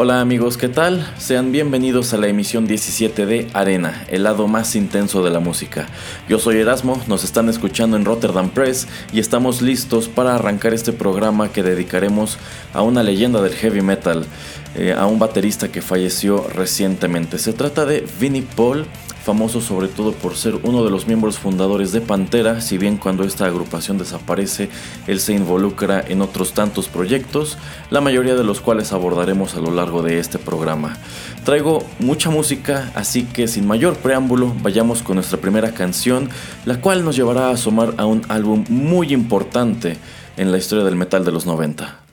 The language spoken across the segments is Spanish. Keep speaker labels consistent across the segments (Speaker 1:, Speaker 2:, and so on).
Speaker 1: Hola amigos, ¿qué tal? Sean bienvenidos a la emisión 17 de Arena, el lado más intenso de la música. Yo soy Erasmo, nos están escuchando en Rotterdam Press y estamos listos para arrancar este programa que dedicaremos a una leyenda del heavy metal, eh, a un baterista que falleció recientemente. Se trata de Vinnie Paul famoso sobre todo por ser uno de los miembros fundadores de Pantera, si bien cuando esta agrupación desaparece, él se involucra en otros tantos proyectos, la mayoría de los cuales abordaremos a lo largo de este programa. Traigo mucha música, así que sin mayor preámbulo, vayamos con nuestra primera canción, la cual nos llevará a asomar a un álbum muy importante en la historia del metal de los 90.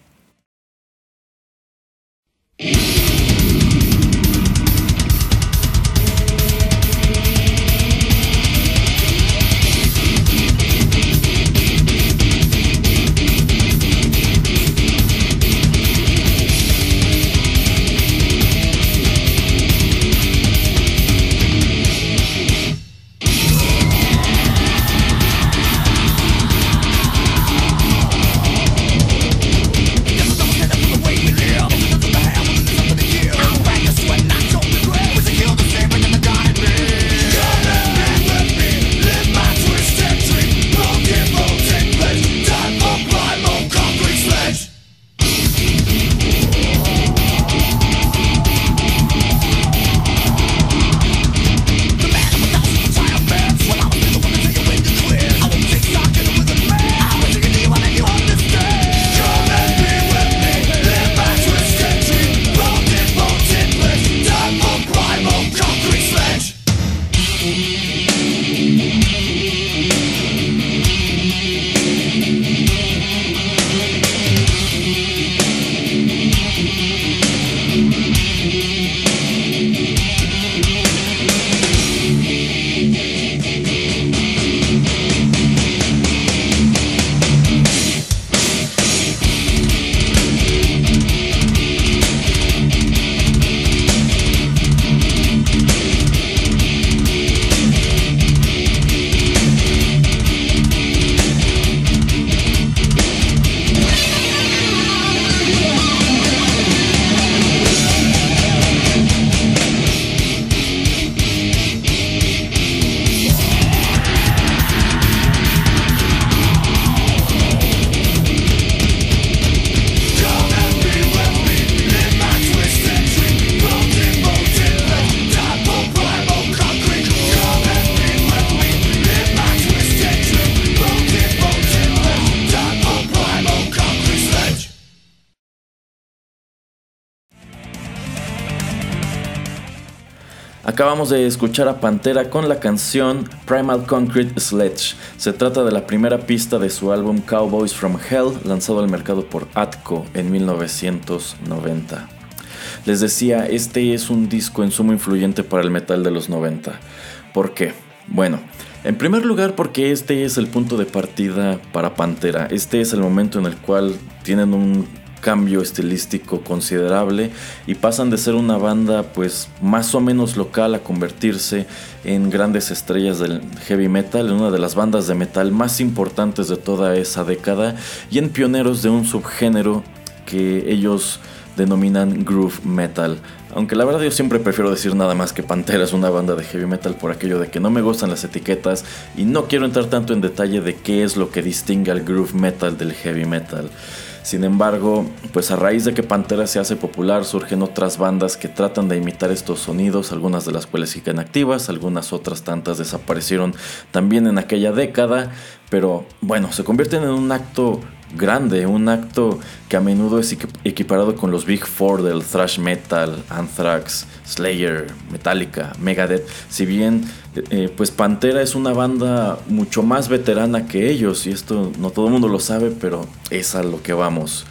Speaker 1: Acabamos de escuchar a Pantera con la canción Primal Concrete Sledge. Se trata de la primera pista de su álbum Cowboys from Hell, lanzado al mercado por Atco en 1990. Les decía, este es un disco en sumo influyente para el metal de los 90. ¿Por qué? Bueno, en primer lugar porque este es el punto de partida para Pantera. Este es el momento en el cual tienen un cambio estilístico considerable y pasan de ser una banda pues más o menos local a convertirse en grandes estrellas del heavy metal, en una de las bandas de metal más importantes de toda esa década y en pioneros de un subgénero que ellos denominan groove metal. Aunque la verdad yo siempre prefiero decir nada más que Pantera es una banda de heavy metal por aquello de que no me gustan las etiquetas y no quiero entrar tanto en detalle de qué es lo que distingue al groove metal del heavy metal. Sin embargo, pues a raíz de que Pantera se hace popular, surgen otras bandas que tratan de imitar estos sonidos, algunas de las cuales siguen activas, algunas otras tantas desaparecieron también en aquella década, pero bueno, se convierten en un acto grande, un acto que a menudo es equiparado con los Big Four del thrash metal, Anthrax, Slayer, Metallica, Megadeth. Si bien eh, pues Pantera es una banda mucho más veterana que ellos y esto no todo el mundo lo sabe, pero es a lo que vamos.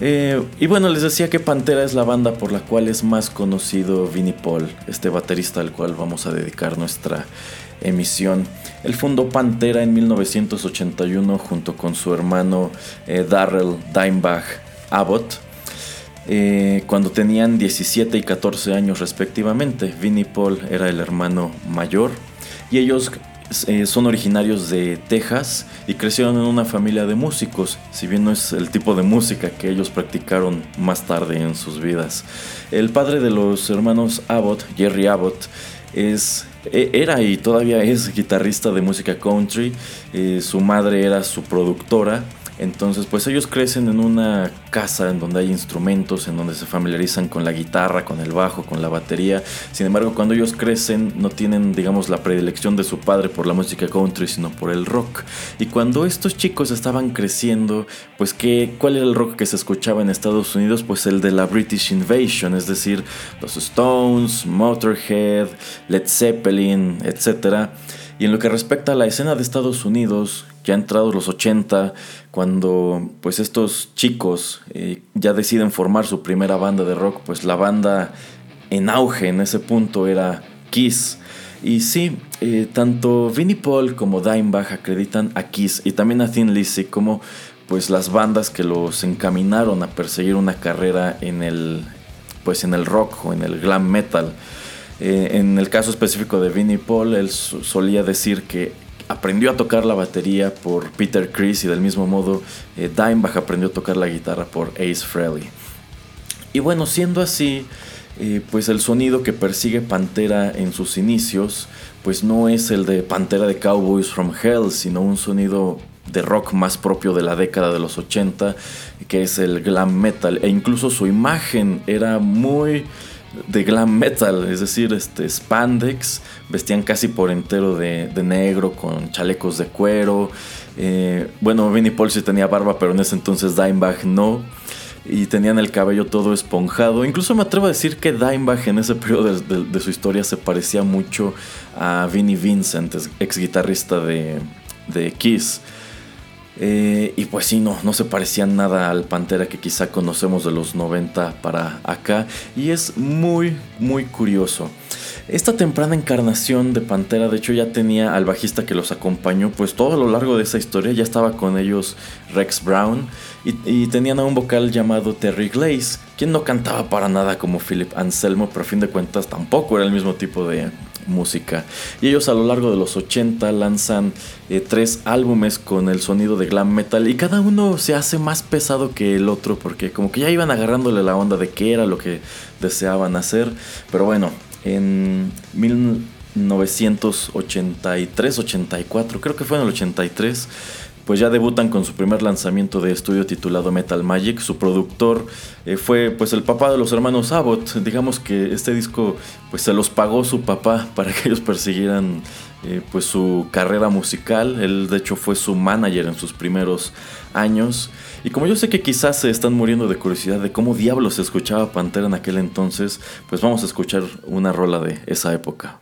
Speaker 1: Eh, y bueno, les decía que Pantera es la banda por la cual es más conocido Vinnie Paul, este baterista al cual vamos a dedicar nuestra emisión. Él fundó Pantera en 1981 junto con su hermano eh, Darrell Dimebag Abbott. Eh, cuando tenían 17 y 14 años respectivamente. Vinnie Paul era el hermano mayor y ellos eh, son originarios de Texas y crecieron en una familia de músicos, si bien no es el tipo de música que ellos practicaron más tarde en sus vidas. El padre de los hermanos Abbott, Jerry Abbott, es era y todavía es guitarrista de música country. Eh, su madre era su productora entonces, pues ellos crecen en una casa en donde hay instrumentos, en donde se familiarizan con la guitarra, con el bajo, con la batería. Sin embargo, cuando ellos crecen no tienen, digamos, la predilección de su padre por la música country, sino por el rock. Y cuando estos chicos estaban creciendo, pues ¿qué, ¿cuál era el rock que se escuchaba en Estados Unidos? Pues el de la British Invasion, es decir, los Stones, Motorhead, Led Zeppelin, etc. Y en lo que respecta a la escena de Estados Unidos, ya entrados los 80, cuando pues estos chicos eh, ya deciden formar su primera banda de rock, pues la banda en auge en ese punto era Kiss. Y sí, eh, tanto Vinnie Paul como Dimebag acreditan a Kiss y también a Thin Lizzy como pues las bandas que los encaminaron a perseguir una carrera en el pues en el rock o en el glam metal. Eh, en el caso específico de Vinnie Paul, él solía decir que aprendió a tocar la batería por Peter Criss y del mismo modo eh, aprendió a tocar la guitarra por Ace Frehley. Y bueno, siendo así, eh, pues el sonido que persigue Pantera en sus inicios, pues no es el de Pantera de Cowboys from Hell, sino un sonido de rock más propio de la década de los 80, que es el glam metal. E incluso su imagen era muy de glam metal, es decir, este, spandex, vestían casi por entero de, negro con chalecos de cuero. Eh, bueno, Vinnie Paul sí tenía barba, pero en ese entonces Dimebag no. Y tenían el cabello todo esponjado. Incluso me atrevo a decir que Dimebag en ese periodo de, su historia se parecía mucho a Vinnie Vincent, ex guitarrista de, de Kiss. Eh, y pues sí, no, no se parecía nada al Pantera que quizá conocemos de los 90 para acá. Y es muy, muy curioso. Esta temprana encarnación de Pantera, de hecho, ya tenía al bajista que los acompañó, pues todo a lo largo de esa historia ya estaba con ellos Rex Brown y, y tenían a un vocal llamado Terry Glaze, quien no cantaba para nada como Philip Anselmo, pero a fin de cuentas tampoco era el mismo tipo de, música. Y ellos a lo largo de los 80 lanzan eh, tres álbumes con el sonido de glam metal y cada uno se hace más pesado que el otro porque como que ya iban agarrándole la onda de qué era lo que deseaban hacer. Pero bueno, en 1983-84, creo que fue en el 83, pues ya debutan con su primer lanzamiento de estudio titulado Metal Magic. Su productor eh, fue pues el papá de los hermanos Abbott. Digamos que este disco pues se los pagó su papá para que ellos persiguieran eh, pues su carrera musical. Él de hecho fue su manager en sus primeros años. Y como yo sé que quizás se están muriendo de curiosidad de cómo diablos se escuchaba Pantera en aquel entonces, pues vamos a escuchar una rola de esa época.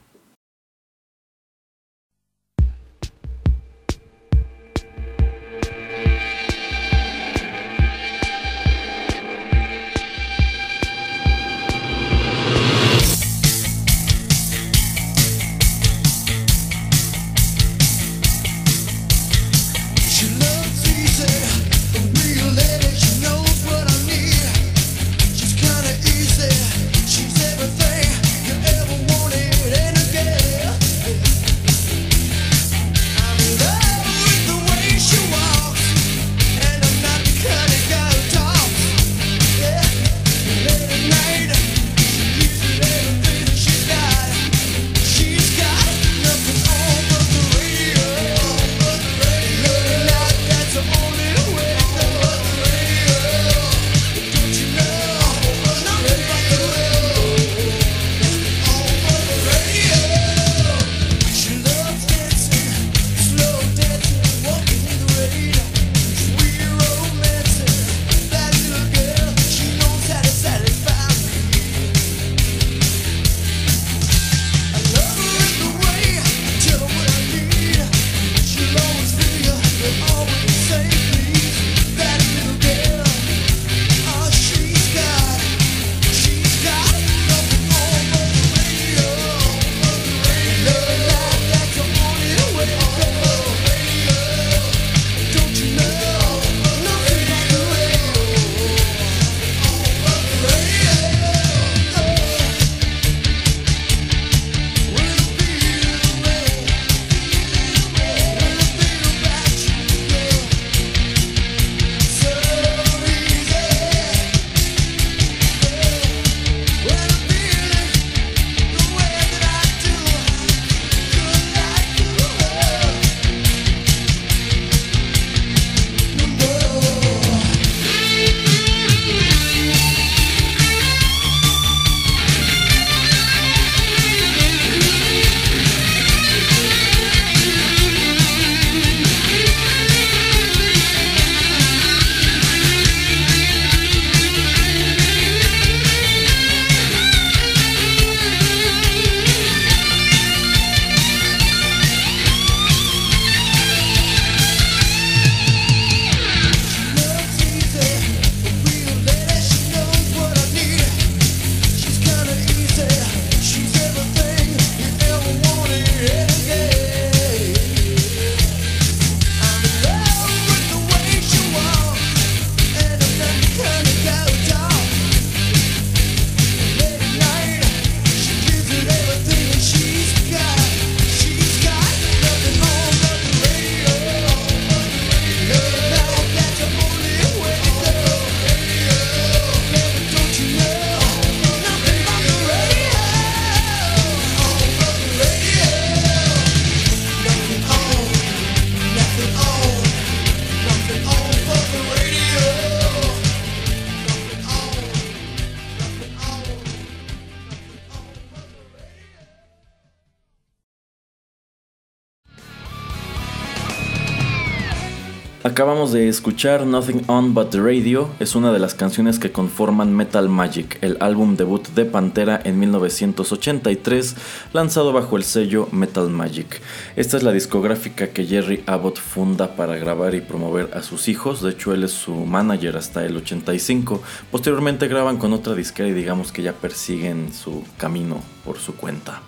Speaker 1: Acabamos de escuchar Nothing On But The Radio, es una de las canciones que conforman Metal Magic, el álbum debut de Pantera en 1983, lanzado bajo el sello Metal Magic. Esta es la discográfica que Jerry Abbott funda para grabar y promover a sus hijos, de hecho él es su manager hasta el 85. Posteriormente graban con otra disquera y digamos que ya persiguen su camino por su cuenta.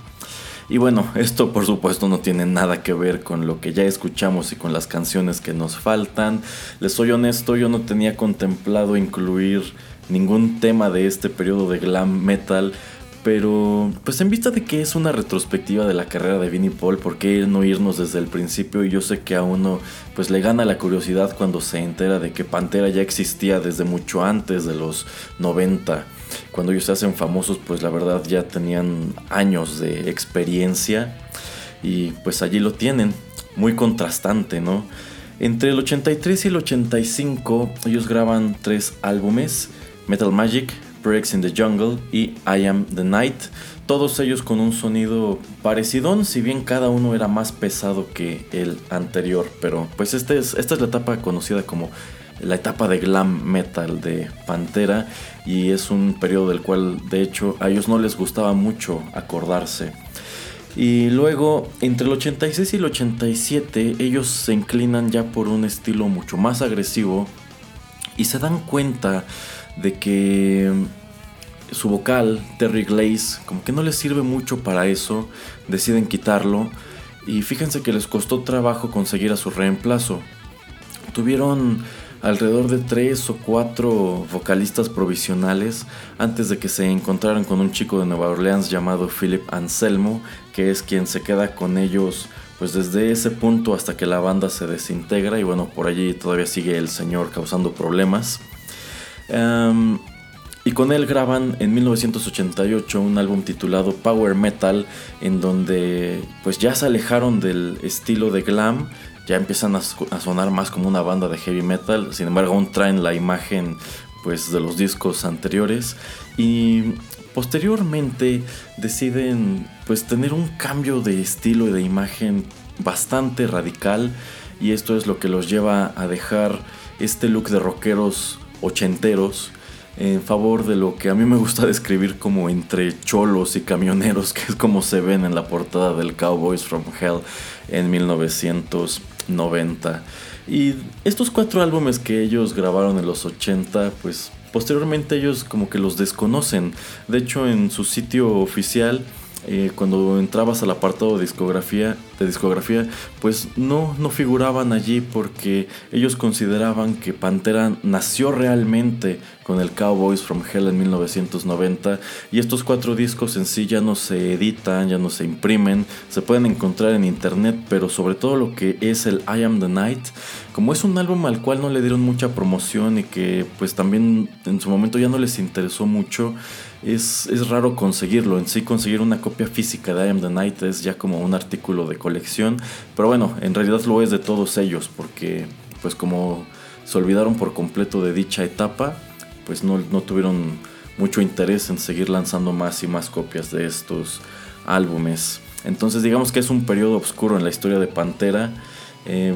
Speaker 1: Y bueno, esto por supuesto no tiene nada que ver con lo que ya escuchamos y con las canciones que nos faltan. Les soy honesto, yo no tenía contemplado incluir ningún tema de este periodo de glam metal. Pero, pues en vista de que es una retrospectiva de la carrera de Vinnie Paul, ¿por qué no irnos desde el principio? Y yo sé que a uno, pues le gana la curiosidad cuando se entera de que Pantera ya existía desde mucho antes de los 90 cuando ellos se hacen famosos, pues la verdad ya tenían años de experiencia y pues allí lo tienen, muy contrastante, ¿no? Entre el 83 y el 85 ellos graban tres álbumes, Metal Magic, Breaks in the Jungle y I Am the Night, todos ellos con un sonido parecido, si bien cada uno era más pesado que el anterior, pero pues este es, esta es la etapa conocida como la etapa de glam metal de Pantera y es un periodo del cual de hecho a ellos no les gustaba mucho acordarse. Y luego entre el 86 y el 87 ellos se inclinan ya por un estilo mucho más agresivo y se dan cuenta de que su vocal, Terry Glaze, como que no les sirve mucho para eso, deciden quitarlo y fíjense que les costó trabajo conseguir a su reemplazo. Tuvieron alrededor de tres o cuatro vocalistas provisionales antes de que se encontraran con un chico de Nueva Orleans llamado Philip Anselmo, que es quien se queda con ellos pues desde ese punto hasta que la banda se desintegra y bueno, por allí todavía sigue el señor causando problemas. Em, y con él graban en 1988 un álbum titulado Power Metal, en donde pues ya se alejaron del estilo de glam ya empiezan a, sonar más como una banda de heavy metal, sin embargo aún traen la imagen pues de los discos anteriores y posteriormente deciden pues tener un cambio de estilo y de imagen bastante radical y esto es lo que los lleva a dejar este look de rockeros ochenteros en favor de lo que a mí me gusta describir como entre cholos y camioneros, que es como se ven en la portada del Cowboys from Hell en 1900. 90. Y estos cuatro álbumes que ellos grabaron en los 80, pues posteriormente ellos como que los desconocen. De hecho, en su sitio oficial eh, cuando entrabas al apartado de discografía, de discografía, pues no, no figuraban allí porque ellos consideraban que Pantera nació realmente con el Cowboys from Hell en 1990 y estos cuatro discos en sí ya no se editan, ya no se imprimen, se pueden encontrar en internet, pero sobre todo lo que es el I Am the Night, como es un álbum al cual no le dieron mucha promoción y que pues también en su momento ya no les interesó mucho, es, raro conseguirlo. En sí, conseguir una copia física de I Am the Night es ya como un artículo de colección. Pero bueno, en realidad lo es de todos ellos, porque pues como se olvidaron por completo de dicha etapa, pues no, tuvieron mucho interés en seguir lanzando más y más copias de estos álbumes. Entonces digamos que es un periodo oscuro en la historia de Pantera. Eh,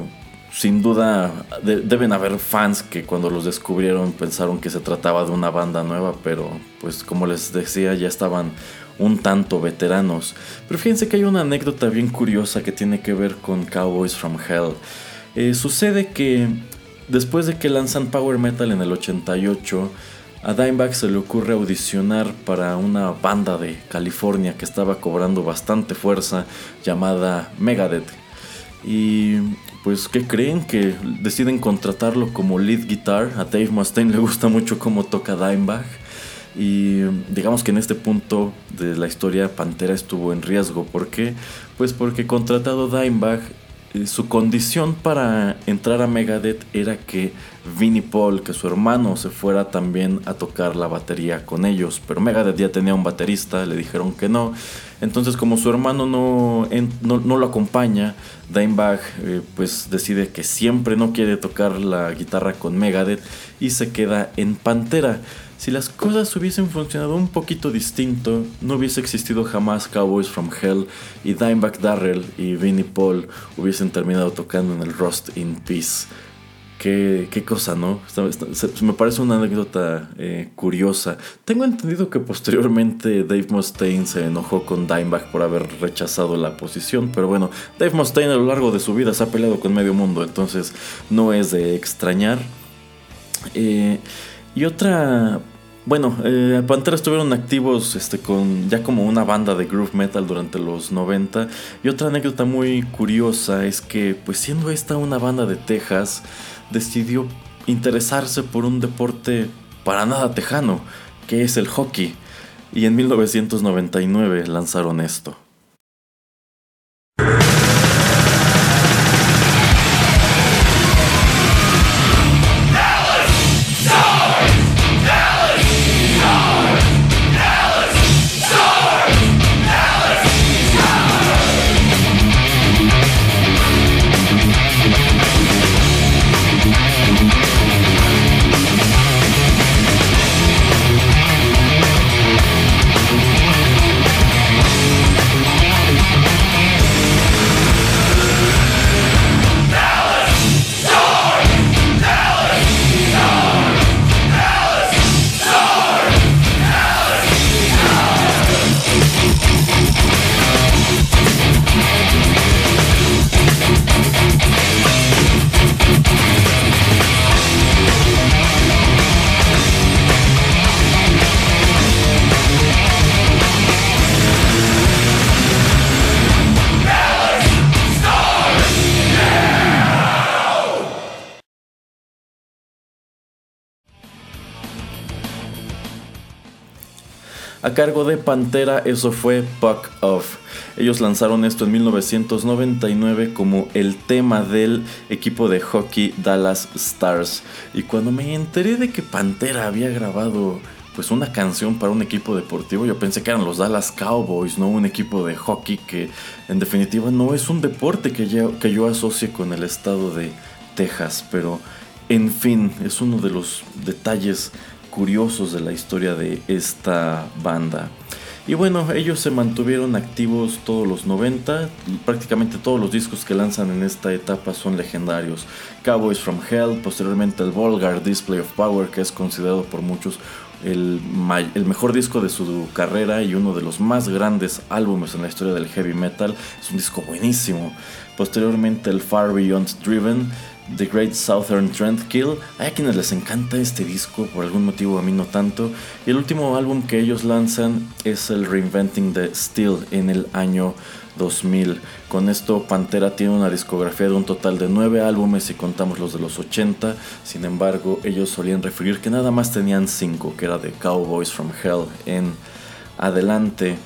Speaker 1: sin duda deben haber fans que cuando los descubrieron pensaron que se trataba de una banda nueva, pero pues como les decía ya estaban un tanto veteranos. Pero fíjense que hay una anécdota bien curiosa que tiene que ver con Cowboys from Hell. Eh, sucede que después de que lanzan Power Metal en el 88, a Dimebag se le ocurre audicionar para una banda de California que estaba cobrando bastante fuerza llamada Megadeth. Y pues ¿qué creen? Que deciden contratarlo como lead guitar. A Dave Mustaine le gusta mucho cómo toca Dimebag. Y digamos que en este punto de la historia Pantera estuvo en riesgo. ¿Por qué? Pues porque contratado Dimebag eh, su condición para entrar a Megadeth era que Vinnie Paul, que su hermano, se fuera también a tocar la batería con ellos. Pero Megadeth ya tenía un baterista, le dijeron que no. Entonces, como su hermano no, no, lo acompaña, Dimebag eh, pues decide que siempre no quiere tocar la guitarra con Megadeth y se queda en Pantera. Si las cosas hubiesen funcionado un poquito distinto, no hubiese existido jamás Cowboys from Hell y Dimebag Darrell y Vinnie Paul hubiesen terminado tocando en el Rust in Peace. Qué, qué, cosa, ¿no? me parece una anécdota eh, curiosa. Tengo entendido que posteriormente Dave Mustaine se enojó con Dimebag por haber rechazado la posición, pero bueno, Dave Mustaine a lo largo de su vida se ha peleado con medio mundo, entonces no es de extrañar. Eh, y otra bueno, eh, Pantera estuvieron activos este, con ya como una banda de groove metal durante los 90. Y otra anécdota muy curiosa es que, pues siendo esta una banda de Texas, decidió interesarse por un deporte para nada tejano, que es el hockey. Y en 1999 lanzaron esto. A cargo de Pantera, eso fue Puck Off. Ellos lanzaron esto en 1999 como el tema del equipo de hockey Dallas Stars. Y cuando me enteré de que Pantera había grabado pues una canción para un equipo deportivo, yo pensé que eran los Dallas Cowboys, no un equipo de hockey que en definitiva no es un deporte que yo, que asocie con el estado de Texas, pero en fin, es uno de los detalles curiosos de la historia de esta banda. Y bueno, ellos se mantuvieron activos todos los 90, prácticamente todos los discos que lanzan en esta etapa son legendarios. Cowboys from Hell, posteriormente el Vulgar Display of Power, que es considerado por muchos el, el, mejor disco de su carrera y uno de los más grandes álbumes en la historia del heavy metal. Es un disco buenísimo. Posteriormente el Far Beyond Driven, The Great Southern Trendkill. Hay a quienes les encanta este disco, por algún motivo a mí no tanto. Y el último álbum que ellos lanzan es el Reinventing the Steel en el año 2000. Con esto Pantera tiene una discografía de un total de 9 álbumes si contamos los de los 80. Sin embargo, ellos solían referir que nada más tenían 5, que era de Cowboys from Hell en adelante.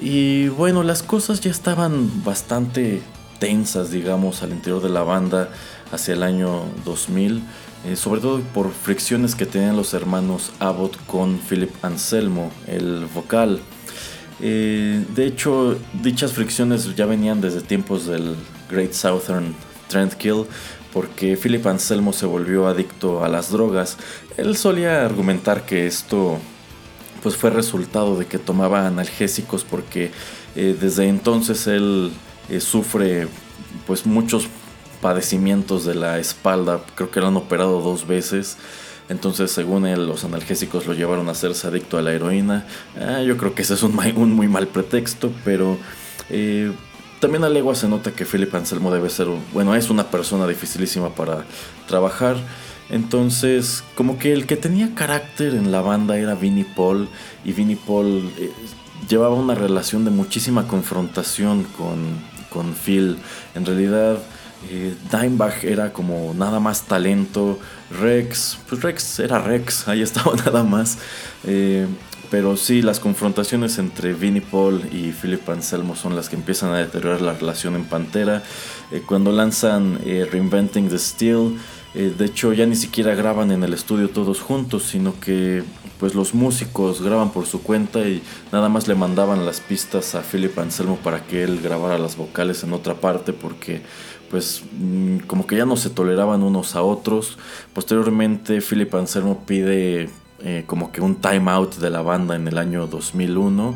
Speaker 1: Y bueno, las cosas ya estaban bastante tensas, digamos, al interior de la banda hacia el año 2000, eh, sobre todo por fricciones que tenían los hermanos Abbott con Philip Anselmo, el vocal. Eh, de hecho, dichas fricciones ya venían desde tiempos del Great Southern Trendkill, porque Philip Anselmo se volvió adicto a las drogas. Él solía argumentar que esto pues fue resultado de que tomaba analgésicos porque eh, desde entonces él sufre pues muchos padecimientos de la espalda, creo que lo han operado dos veces. Entonces, según él, los analgésicos lo llevaron a hacerse adicto a la heroína. Ah, yo creo que ese es un, muy mal pretexto, pero eh, también a legua se nota que Philip Anselmo debe ser, bueno, es una persona dificilísima para trabajar. Entonces, como que el que tenía carácter en la banda era Vinnie Paul, y Vinnie Paul eh, llevaba una relación de muchísima confrontación con, con Phil. En realidad, eh, era como nada más talento. Rex, pues Rex era Rex, ahí estaba nada más. Eh, pero sí, las confrontaciones entre Vinnie Paul y Philip Anselmo son las que empiezan a deteriorar la relación en Pantera. Eh, cuando lanzan Reinventing the Steel, de hecho ya ni siquiera graban en el estudio todos juntos, sino que pues los músicos graban por su cuenta y nada más le mandaban las pistas a Philip Anselmo para que él grabara las vocales en otra parte porque pues mm, como que ya no se toleraban unos a otros. Posteriormente Philip Anselmo pide eh, como que un time out de la banda en el año 2001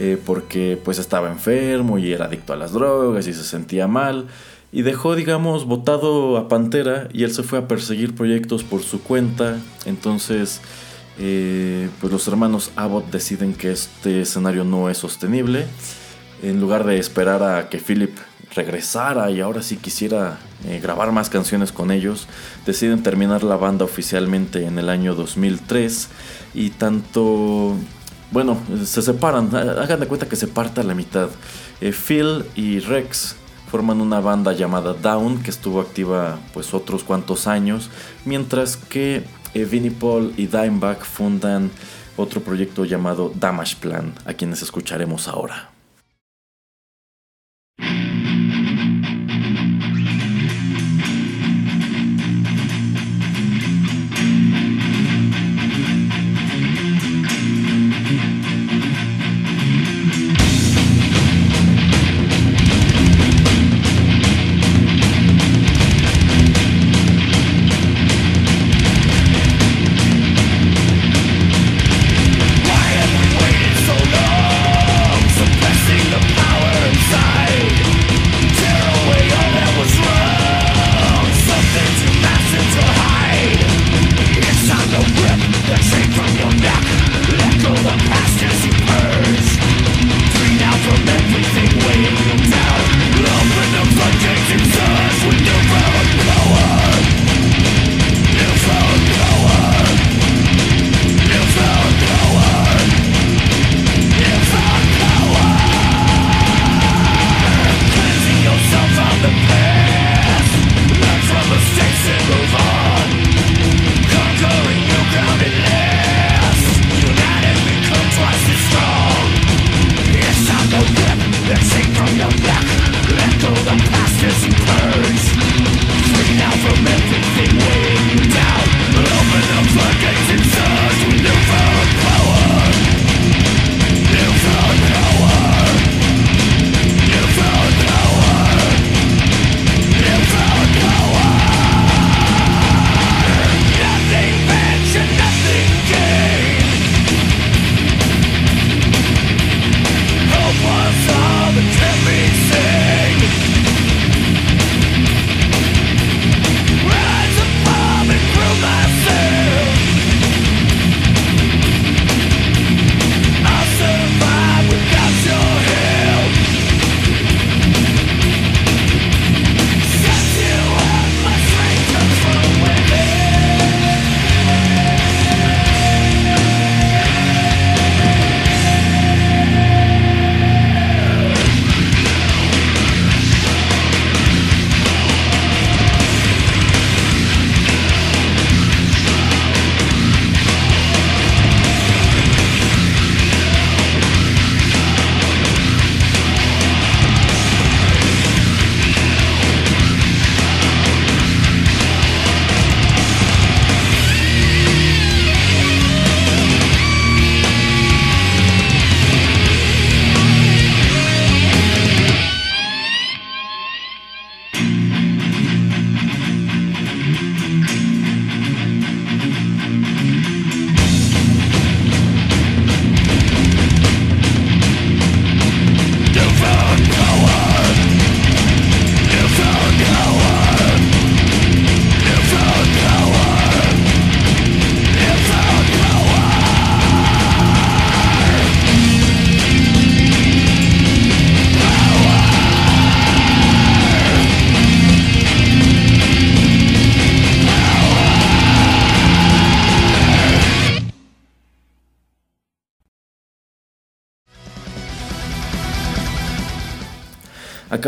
Speaker 1: eh, porque pues estaba enfermo y era adicto a las drogas y se sentía mal. y dejó, digamos, votado a Pantera y él se fue a perseguir proyectos por su cuenta. Entonces, eh, pues los hermanos Abbott deciden que este escenario no es sostenible. En lugar de esperar a que Philip regresara y ahora sí quisiera eh, grabar más canciones con ellos, deciden terminar la banda oficialmente en el año 2003 y tanto, bueno, se separan, hagan de cuenta que se parta la mitad. Eh, Phil y Rex forman una banda llamada Down que estuvo activa pues otros cuantos años, mientras que eh, Vinnie Paul y Dimebag fundan otro proyecto llamado Damage Plan, a quienes escucharemos ahora.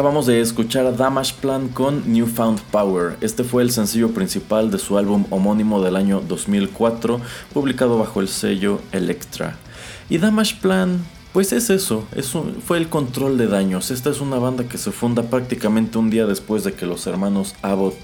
Speaker 1: Acabamos de escuchar a Damage Plan con Newfound Power. Este fue el sencillo principal de su álbum homónimo del año 2004, publicado bajo el sello Electra. Y Damage Plan, pues es eso, fue el control de daños. Esta es una banda que se funda prácticamente un día después de que los hermanos Abbott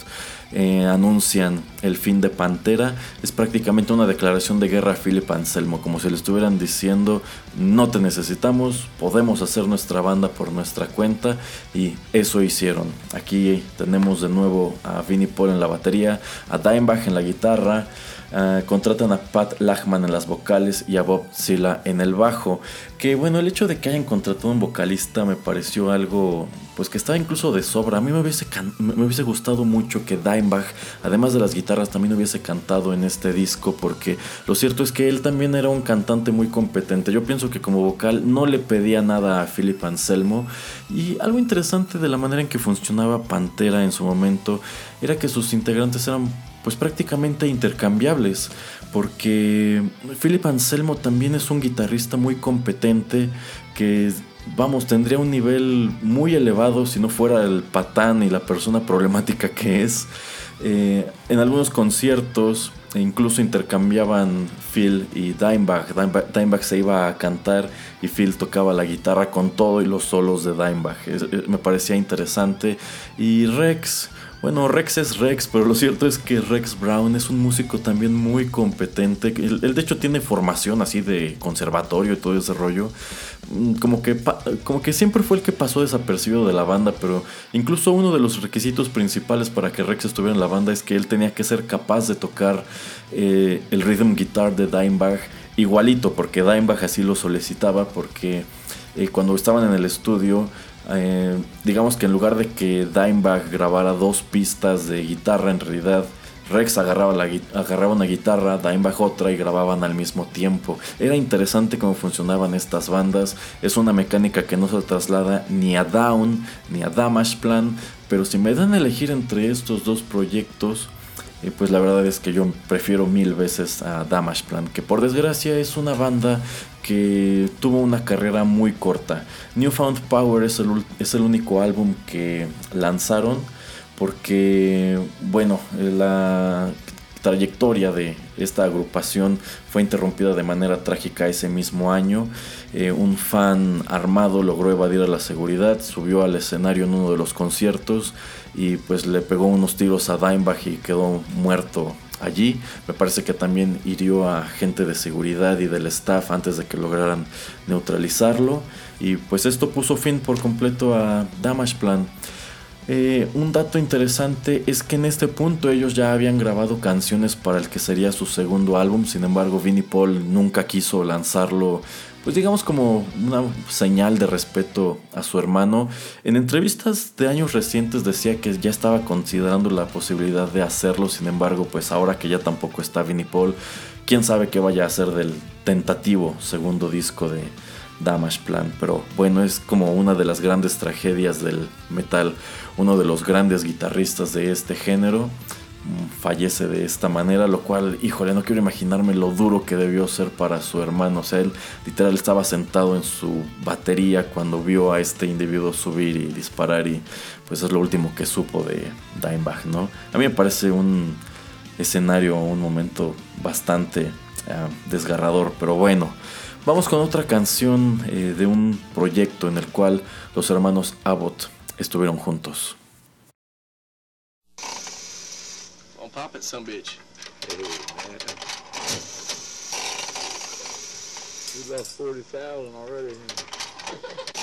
Speaker 1: eh, anuncian el fin de Pantera, es prácticamente una declaración de guerra a Philip Anselmo, como si le estuvieran diciendo, no te necesitamos, podemos hacer nuestra banda por nuestra cuenta y eso hicieron. Aquí tenemos de nuevo a Vinnie Paul en la batería, a Dimebag en la guitarra, Ah, contratan a Pat Lachman en las vocales y a Bob Zilla en el bajo. Que bueno, el hecho de que hayan contratado un vocalista me pareció algo pues que estaba incluso de sobra. A mí me hubiese, me hubiese gustado mucho que Dimebag, además de las guitarras, también hubiese cantado en este disco, porque lo cierto es que él también era un cantante muy competente. Yo pienso que como vocal no le pedía nada a Philip Anselmo. Y algo interesante de la manera en que funcionaba Pantera en su momento era que sus integrantes eran pues prácticamente intercambiables, porque Philip Anselmo también es un guitarrista muy competente que vamos, tendría un nivel muy elevado si no fuera el patán y la persona problemática que es. Eh, en algunos conciertos e incluso intercambiaban Phil y Dimebag. Dimebag. se iba a cantar y Phil tocaba la guitarra con todo y los solos de Dimebag. me parecía interesante. Y Rex, bueno, Rex es Rex, pero lo cierto es que Rex Brown es un músico también muy competente. Él, de hecho tiene formación así de conservatorio y todo ese rollo. Mm, como que, como que siempre fue el que pasó desapercibido de la banda, pero incluso uno de los requisitos principales para que Rex estuviera en la banda es que él tenía que ser capaz de tocar eh, el rhythm guitar de Dimebag igualito, porque Dimebag así lo solicitaba, porque eh, cuando estaban en el estudio eh, digamos que en lugar de que Dimebag grabara dos pistas de guitarra, en realidad Rex agarraba, una guitarra, Dimebag otra y grababan al mismo tiempo. Era interesante cómo funcionaban estas bandas. Es una mecánica que no se traslada ni a Down ni a Damage Plan. Pero si me dan a elegir entre estos dos proyectos, eh, pues la verdad es que yo prefiero mil veces a Damage Plan, que por desgracia es una banda que tuvo una carrera muy corta. Newfound Power es el, es el único álbum que lanzaron porque, bueno, la trayectoria de esta agrupación fue interrumpida de manera trágica ese mismo año. Eh, un fan armado logró evadir a la seguridad, subió al escenario en uno de los conciertos y pues le pegó unos tiros a Dimebag y quedó muerto allí. Me parece que también hirió a gente de seguridad y del staff antes de que lograran neutralizarlo. Y pues esto puso fin por completo a Damage Plan. Eh, un dato interesante es que en este punto ellos ya habían grabado canciones para el que sería su segundo álbum, sin embargo Vinnie Paul nunca quiso lanzarlo pues digamos como una señal de respeto a su hermano. En entrevistas de años recientes decía que ya estaba considerando la posibilidad de hacerlo, sin embargo, pues ahora que ya tampoco está Vinnie Paul, quién sabe qué vaya a hacer del tentativo segundo disco de Damage Plan. Pero bueno, es como una de las grandes tragedias del metal, uno de los grandes guitarristas de este género fallece de esta manera, lo cual, híjole, no quiero imaginarme lo duro que debió ser para su hermano. O sea, él literal estaba sentado en su batería cuando vio a este individuo subir y disparar y pues es lo último que supo de Dimebag, ¿no? A mí me parece un escenario, un momento bastante ah, desgarrador, pero bueno. Vamos con otra canción eh, de un proyecto en el cual los hermanos Abbott estuvieron juntos. Pop it, some bitch. Hey, man. We lost 40,000 already.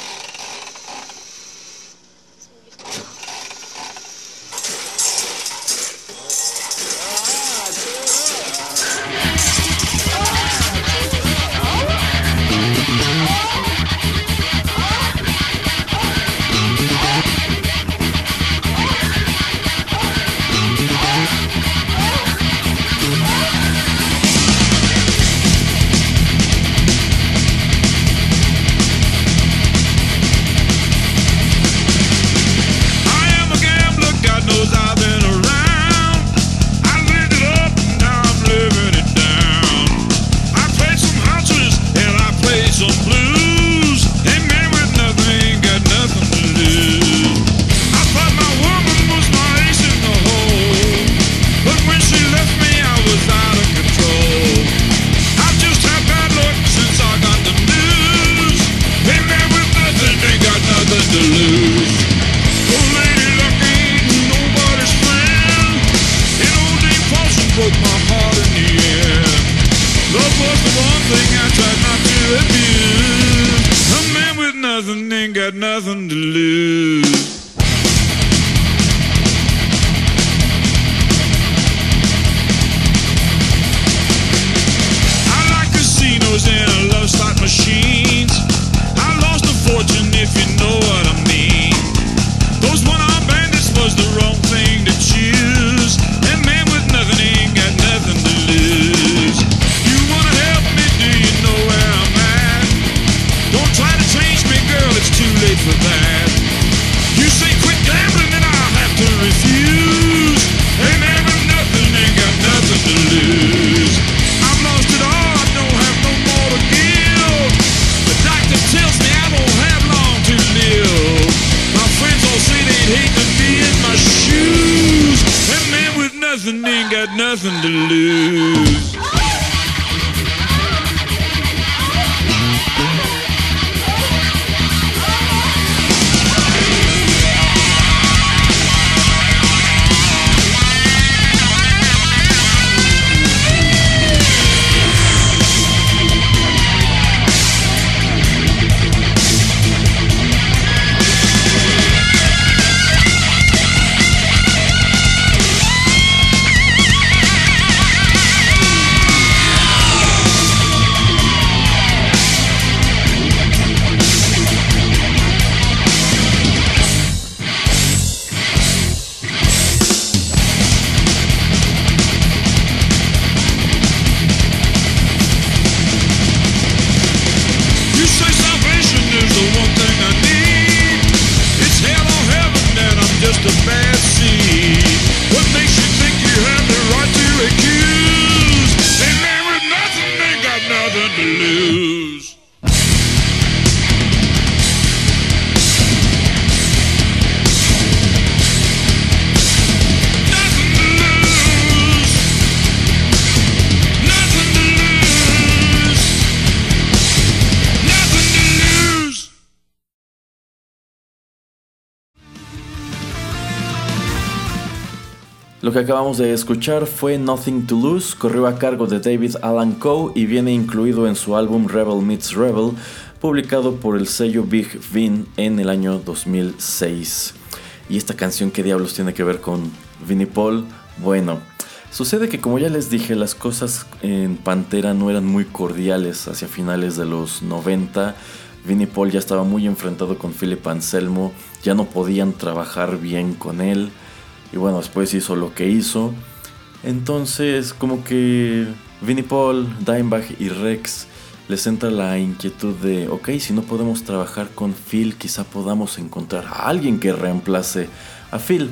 Speaker 1: que acabamos de escuchar fue Nothing to Lose, corrió a cargo de David Alan Coe y viene incluido en su álbum Rebel Meets Rebel, publicado por el sello Big Vin en el año 2006. ¿Y esta canción qué diablos tiene que ver con Vinnie Paul? Bueno, sucede que como ya les dije, las cosas en Pantera no eran muy cordiales hacia finales de los 90. Vinnie Paul ya estaba muy enfrentado con Philip Anselmo, ya no podían trabajar bien con él. Y bueno, después hizo lo que hizo. Entonces, como que Vinnie Paul, Dimebag y Rex les entra la inquietud de, ok, si no podemos trabajar con Phil, quizá podamos encontrar a alguien que reemplace a Phil.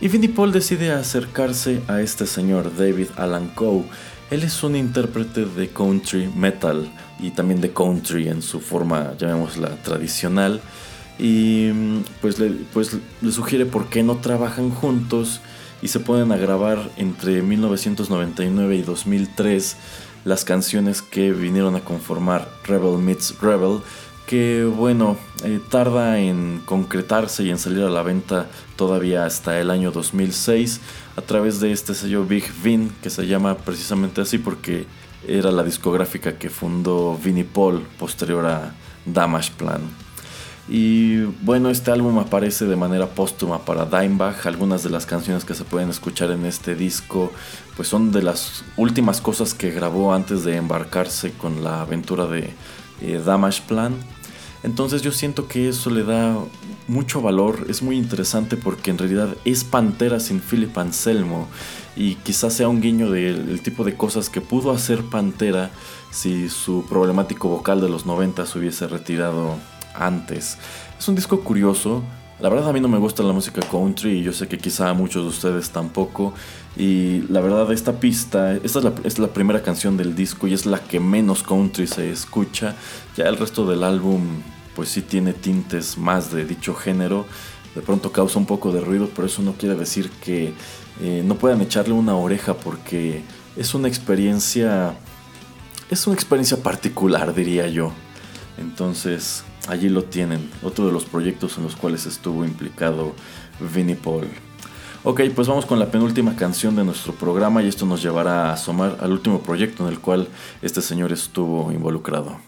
Speaker 1: Y Vinnie Paul decide acercarse a este señor, David Alan Coe. Él es un intérprete de country metal y también de country en su forma, llamémosla, tradicional y pues le, pues le sugiere por qué no trabajan juntos y se pueden a grabar entre 1999 y 2003 las canciones que vinieron a conformar Rebel Meets Rebel que bueno, eh, tarda en concretarse y en salir a la venta todavía hasta el año 2006 a través de este sello Big Vin que se llama precisamente así porque era la discográfica que fundó Vinnie Paul posterior a Damage Plan. Y bueno, este álbum aparece de manera póstuma para Dimebag. Algunas de las canciones que se pueden escuchar en este disco pues son de las últimas cosas que grabó antes de embarcarse con la aventura de eh, Damage Plan. Entonces yo siento que eso le da mucho valor, es muy interesante porque en realidad es Pantera sin Philip Anselmo y quizás sea un guiño del tipo de cosas que pudo hacer Pantera si su problemático vocal de los 90 se hubiese retirado antes. Es un disco curioso. La verdad a mí no me gusta la música country y yo sé que quizá a muchos de ustedes tampoco. Y la verdad esta pista, esta es la, primera canción del disco y es la que menos country se escucha. Ya el resto del álbum pues sí tiene tintes más de dicho género. De pronto causa un poco de ruido, pero eso no quiere decir que eh, no puedan echarle una oreja porque es una experiencia... Es una experiencia particular, diría yo. Entonces, allí lo tienen, otro de los proyectos en los cuales estuvo implicado Vinnie Paul. Ok, pues vamos con la penúltima canción de nuestro programa y esto nos llevará a asomar al último proyecto en el cual este señor estuvo involucrado.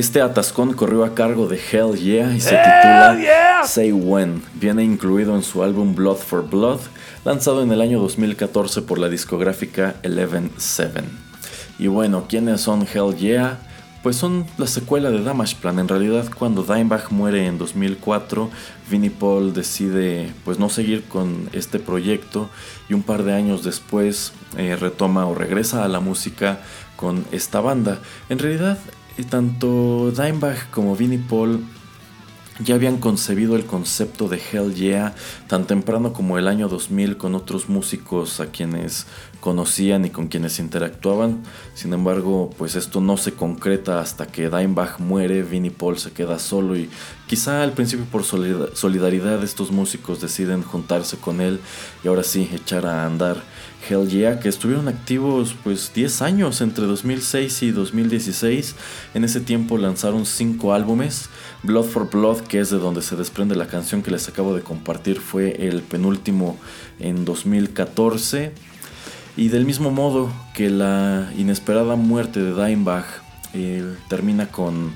Speaker 1: Este atascón corrió a cargo de Hell Yeah y se titula Say When. Viene incluido en su álbum Blood for Blood, lanzado en el año 2014 por la discográfica Eleven Seven. Y bueno, ¿quiénes son Hell Yeah? Pues son la secuela de Damage Plan. En realidad, cuando Dimebag muere en 2004, Vinnie Paul decide pues no seguir con este proyecto y un par de años después eh, retoma o regresa a la música con esta banda. En realidad, tanto Dimebag como Vinnie Paul ya habían concebido el concepto de Hell Yeah tan temprano como el año 2000 con otros músicos a quienes conocían y con quienes interactuaban. Sin embargo, pues esto no se concreta hasta que Dimebag muere, Vinnie Paul se queda solo y quizá al principio por solidaridad estos músicos deciden juntarse con él y ahora sí echar a andar Hell Yeah, que estuvieron activos pues 10 años entre 2006 y 2016. En ese tiempo lanzaron 5 álbumes. Blood for Blood, que es de donde se desprende la canción que les acabo de compartir, fue el penúltimo en 2014. Y del mismo modo que la inesperada muerte de Dimebag eh, termina con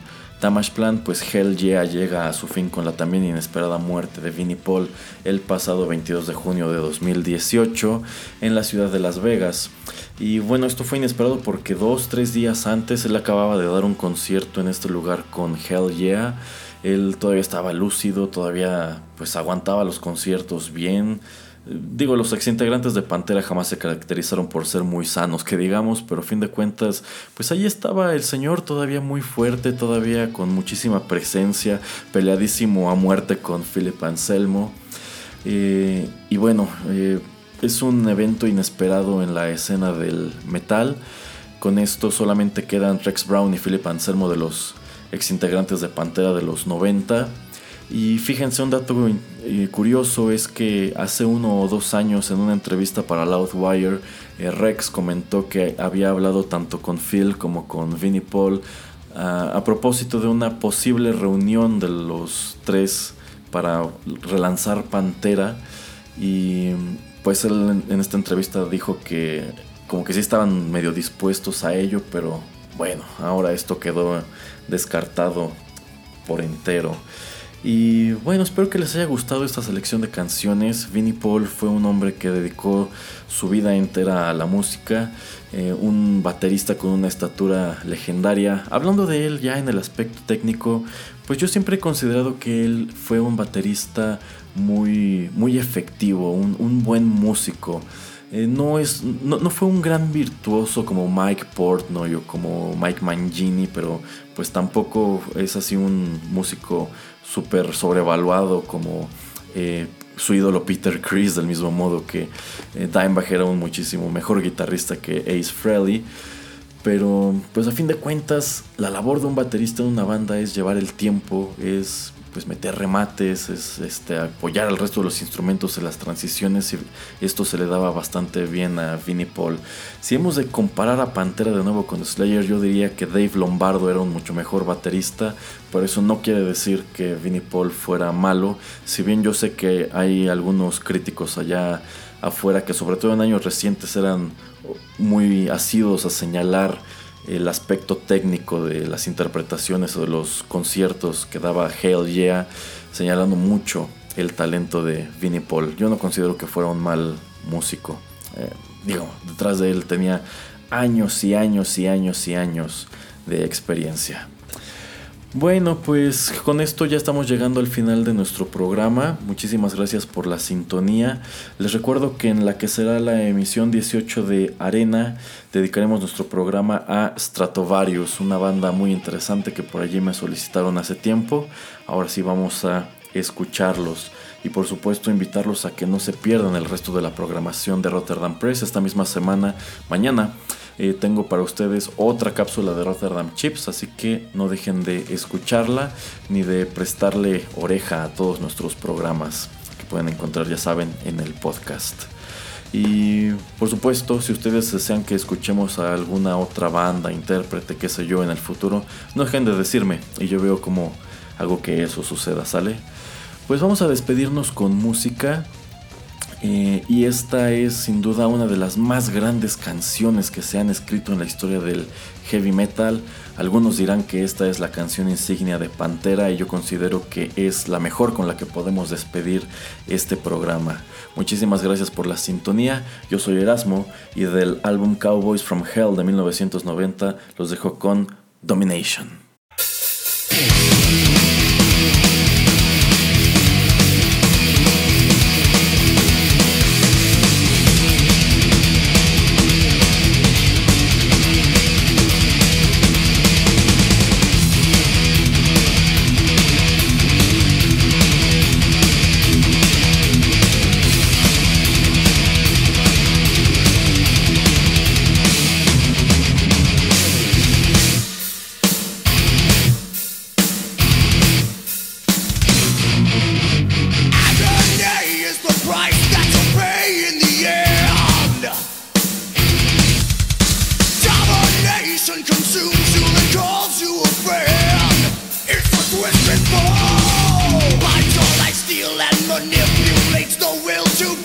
Speaker 1: Plan, pues Hell Yeah llega a su fin con la también inesperada muerte de Vinnie Paul el pasado 22 de junio de 2018 en la ciudad de Las Vegas. Y bueno, esto fue inesperado porque dos, tres días antes él acababa de dar un concierto en este lugar con Hell Yeah. Él todavía estaba lúcido, todavía pues aguantaba los conciertos bien. Digo, los exintegrantes de Pantera jamás se caracterizaron por ser muy sanos, que digamos, pero a fin de cuentas, pues ahí estaba el señor todavía muy fuerte, todavía con muchísima presencia, peleadísimo a muerte con Philip Anselmo. Eh, y bueno, eh, es un evento inesperado en la escena del metal. Con esto solamente quedan Rex Brown y Philip Anselmo de los exintegrantes de Pantera de los 90. Y fíjense, un dato eh, curioso es que hace uno o dos años en una entrevista para Loudwire, eh, Rex comentó que había hablado tanto con Phil como con Vinnie Paul ah, a propósito de una posible reunión de los tres para relanzar Pantera. Y pues él en esta entrevista dijo que como que sí estaban medio dispuestos a ello, pero bueno, ahora esto quedó descartado por entero. Y bueno, espero que les haya gustado esta selección de canciones. Vinnie Paul fue un hombre que dedicó su vida entera a la música, eh, un baterista con una estatura legendaria. Hablando de él ya en el aspecto técnico, pues yo siempre he considerado que él fue un baterista muy, muy efectivo, un, buen músico. Eh, no, es, no, no, fue un gran virtuoso como Mike Portnoy o como Mike Mangini, pero pues tampoco es así un músico súper sobrevaluado como eh, su ídolo Peter Chris, del mismo modo que eh, Dimebag era un muchísimo mejor guitarrista que Ace Frehley. Pero pues a fin de cuentas, la labor de un baterista en una banda es llevar el tiempo, es pues meter remates, es este, apoyar al resto de los instrumentos en las transiciones y esto se le daba bastante bien a Vinnie Paul. Si hemos de comparar a Pantera de nuevo con Slayer, yo diría que Dave Lombardo era un mucho mejor baterista, pero eso no quiere decir que Vinnie Paul fuera malo, si bien yo sé que hay algunos críticos allá afuera que sobre todo en años recientes eran muy asidos a señalar el aspecto técnico de las interpretaciones o de los conciertos que daba Hell Yeah, señalando mucho el talento de Vinnie Paul. Yo no considero que fuera un mal músico. Eh, digo, detrás de él tenía años y años y años y años de experiencia. Bueno, pues con esto ya estamos llegando al final de nuestro programa. Muchísimas gracias por la sintonía. Les recuerdo que en la que será la emisión 18 de Arena dedicaremos nuestro programa a Stratovarius, una banda muy interesante que por allí me solicitaron hace tiempo. Ahora sí vamos a escucharlos y por supuesto invitarlos a que no se pierdan el resto de la programación de Rotterdam Press esta misma semana, mañana. Eh, tengo para ustedes otra cápsula de Rotterdam Chips, así que no dejen de escucharla ni de prestarle oreja a todos nuestros programas que pueden encontrar, ya saben, en el podcast. Y por supuesto, si ustedes desean que escuchemos a alguna otra banda, intérprete, qué sé yo, en el futuro, no dejen de decirme y yo veo como algo que eso suceda, ¿sale? Pues vamos a despedirnos con música
Speaker 2: Eh, y esta es sin duda una de las más grandes canciones que se han escrito en la historia del heavy metal. Algunos dirán que esta es la canción insignia de Pantera y yo considero que es la mejor con la que podemos despedir este programa. Muchísimas gracias por la sintonía. Yo soy Erasmo y del álbum Cowboys from Hell de 1990 los dejo con Domination. To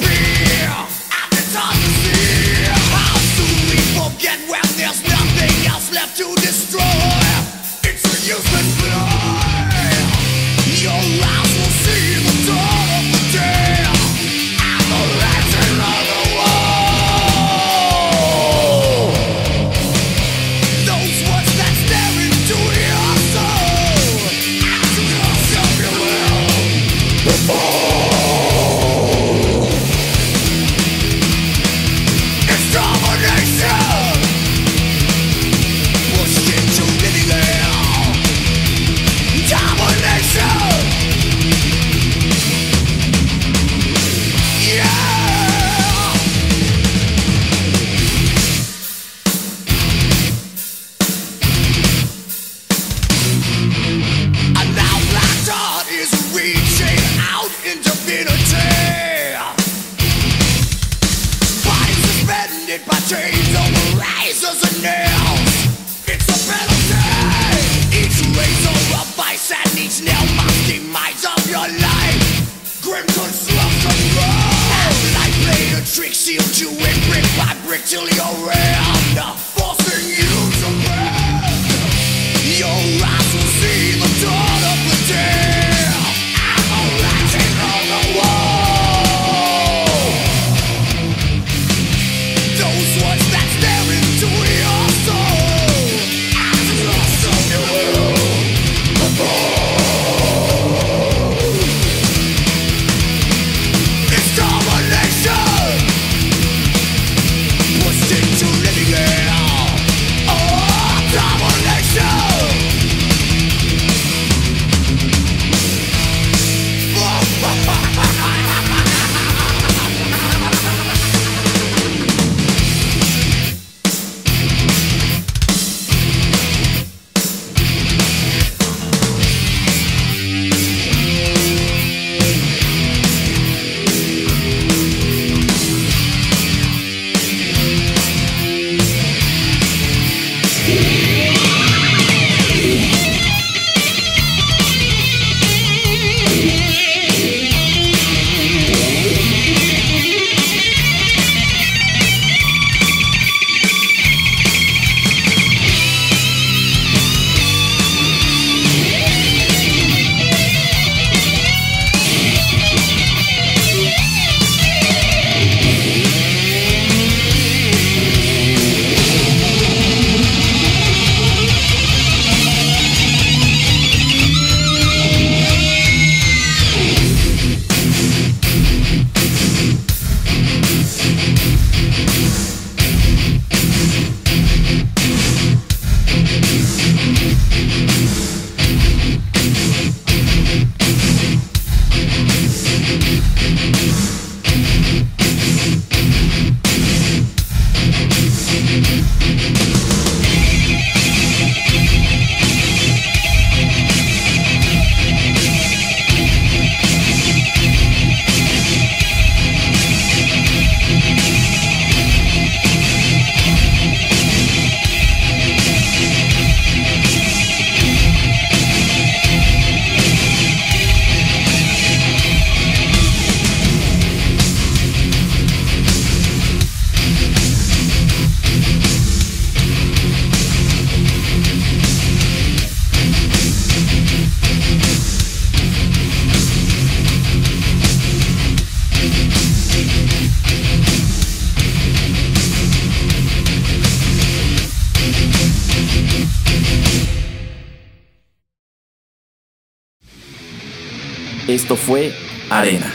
Speaker 1: fue Arena.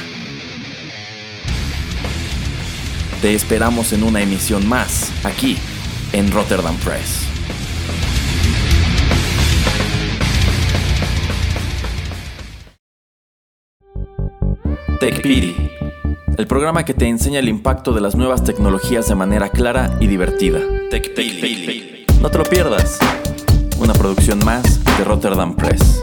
Speaker 1: Te esperamos en una emisión más, aquí, en Rotterdam Press. TechPiri, el programa que te enseña el impacto de las nuevas tecnologías de manera clara y divertida. TechPiri. No te lo pierdas. Una producción más de Rotterdam Press.